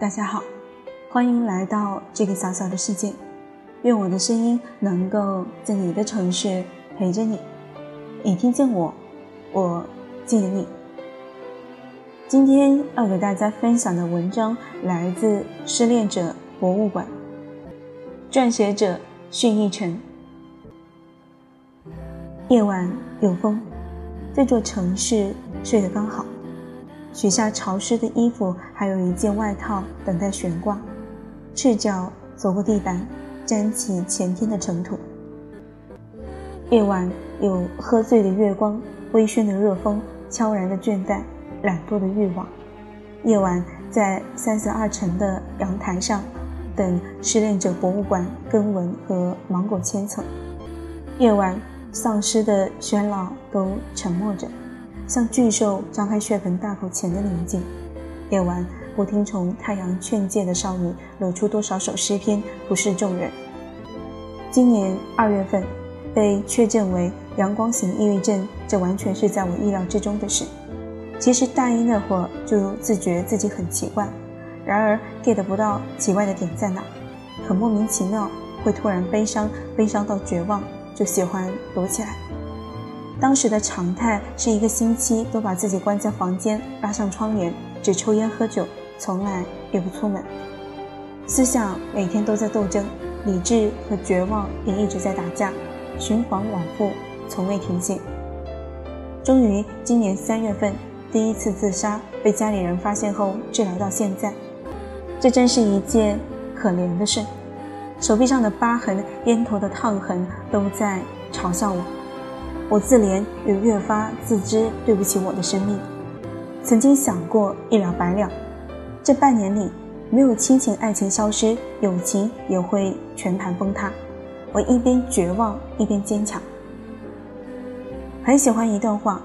大家好，欢迎来到这个小小的世界。愿我的声音能够在你的城市陪着你。你听见我，我记得你。今天要给大家分享的文章来自《失恋者博物馆》，撰写者训一晨。夜晚有风，这座城市睡得刚好，取下潮湿的衣服，还有一件外套等待悬挂，赤脚走过地板，沾起前天的尘土。夜晚有喝醉的月光，微醺的热风，悄然的倦怠。懒惰的欲望。夜晚在三十二层的阳台上，等失恋者博物馆根纹和芒果千层。夜晚，丧尸的喧闹都沉默着，像巨兽张开血盆大口前的宁静。夜晚，不听从太阳劝诫的少女，露出多少首诗篇，不是众人。今年二月份，被确诊为阳光型抑郁症，这完全是在我意料之中的事。其实大一那会儿就自觉自己很奇怪，然而 get 不到奇怪的点在哪，很莫名其妙，会突然悲伤，悲伤到绝望，就喜欢躲起来。当时的常态是一个星期都把自己关在房间，拉上窗帘，只抽烟喝酒，从来也不出门。思想每天都在斗争，理智和绝望也一直在打架，循环往复，从未停歇。终于今年三月份。第一次自杀被家里人发现后治疗到现在，这真是一件可怜的事。手臂上的疤痕、烟头的烫痕都在嘲笑我。我自怜也越发自知对不起我的生命。曾经想过一了百了，这半年里没有亲情、爱情消失，友情也会全盘崩塌。我一边绝望一边坚强。很喜欢一段话。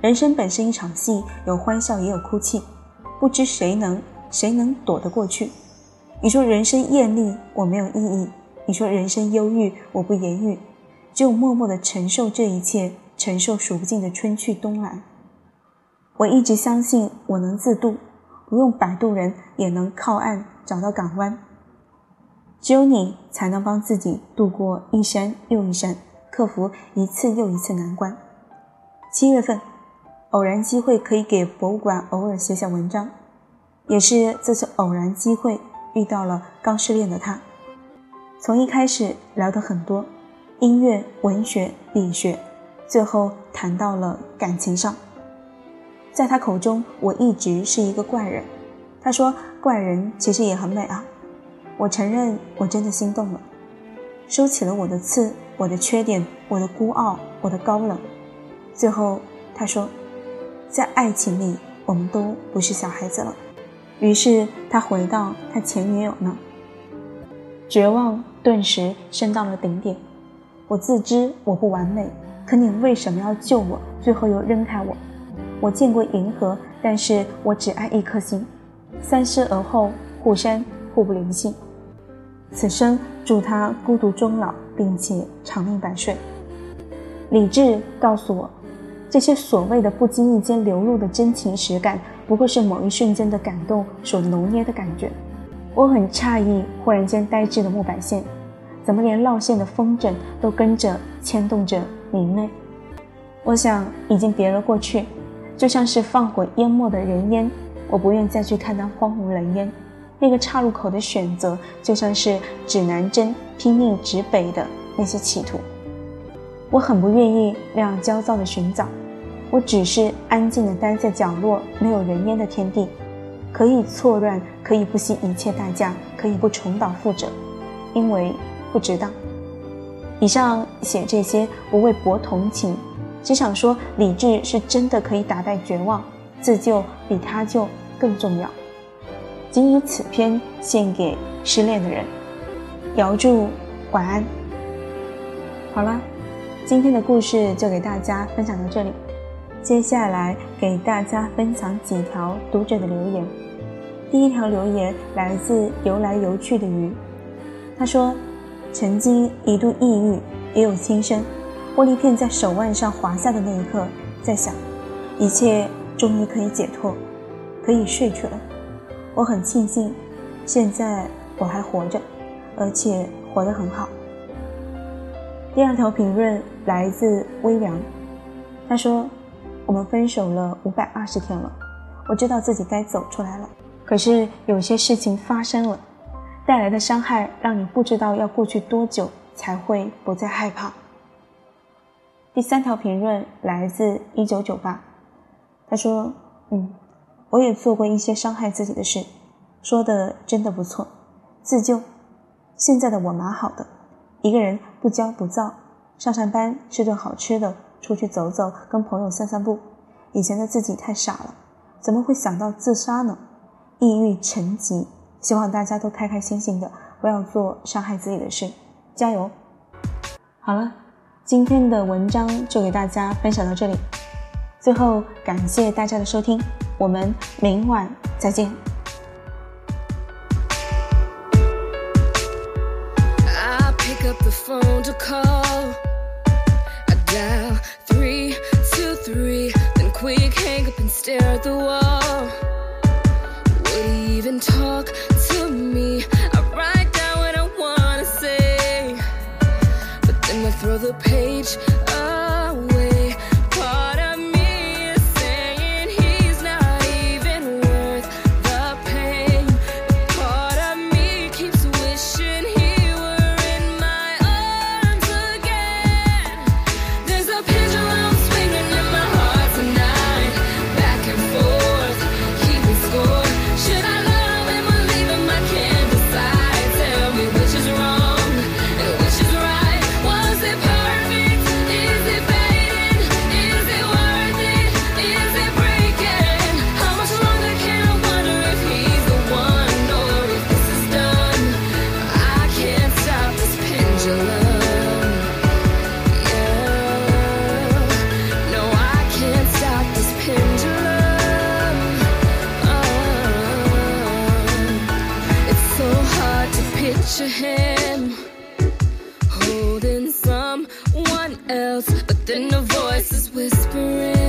人生本是一场戏，有欢笑也有哭泣，不知谁能谁能躲得过去。你说人生艳丽，我没有意义；你说人生忧郁，我不言语，只有默默的承受这一切，承受数不尽的春去冬来。我一直相信我能自渡，不用摆渡人也能靠岸找到港湾。只有你才能帮自己度过一山又一山，克服一次又一次难关。七月份。偶然机会可以给博物馆偶尔写写文章，也是这次偶然机会遇到了刚失恋的他。从一开始聊得很多，音乐、文学、理学，最后谈到了感情上。在他口中，我一直是一个怪人。他说，怪人其实也很美啊。我承认，我真的心动了，收起了我的刺，我的缺点，我的孤傲，我的高冷。最后，他说。在爱情里，我们都不是小孩子了。于是他回到他前女友那，绝望顿时升到了顶点。我自知我不完美，可你为什么要救我？最后又扔开我。我见过银河，但是我只爱一颗星。三思而后，互删，互不联系。此生祝他孤独终老，并且长命百岁。理智告诉我。这些所谓的不经意间流露的真情实感，不过是某一瞬间的感动所浓捏的感觉。我很诧异，忽然间呆滞的木板线，怎么连绕线的风筝都跟着牵动着明媚？我想已经别了过去，就像是放火淹没的人烟。我不愿再去看那荒无人烟，那个岔路口的选择，就像是指南针拼命指北的那些企图。我很不愿意那样焦躁的寻找。我只是安静的待在角落，没有人烟的天地，可以错乱，可以不惜一切代价，可以不重蹈覆辙，因为不值当。以上写这些不为博同情，只想说理智是真的可以打败绝望，自救比他救更重要。仅以此篇献给失恋的人，遥祝晚安。好了，今天的故事就给大家分享到这里。接下来给大家分享几条读者的留言。第一条留言来自游来游去的鱼，他说：“曾经一度抑郁，也有轻生。玻璃片在手腕上滑下的那一刻，在想，一切终于可以解脱，可以睡去了。我很庆幸，现在我还活着，而且活得很好。第二条评论来自微凉，他说：“我们分手了五百二十天了，我知道自己该走出来了，可是有些事情发生了，带来的伤害让你不知道要过去多久才会不再害怕。”第三条评论来自一九九八，他说：“嗯，我也做过一些伤害自己的事，说的真的不错，自救。现在的我蛮好的，一个人不骄不躁，上上班吃顿好吃的，出去走走，跟朋友散散步。以前的自己太傻了，怎么会想到自杀呢？抑郁成疾，希望大家都开开心心的，不要做伤害自己的事，加油。好了。”今天的文章就给大家分享到这里，最后感谢大家的收听，我们明晚再见。the page. Picture him holding someone else, but then a voice is whispering,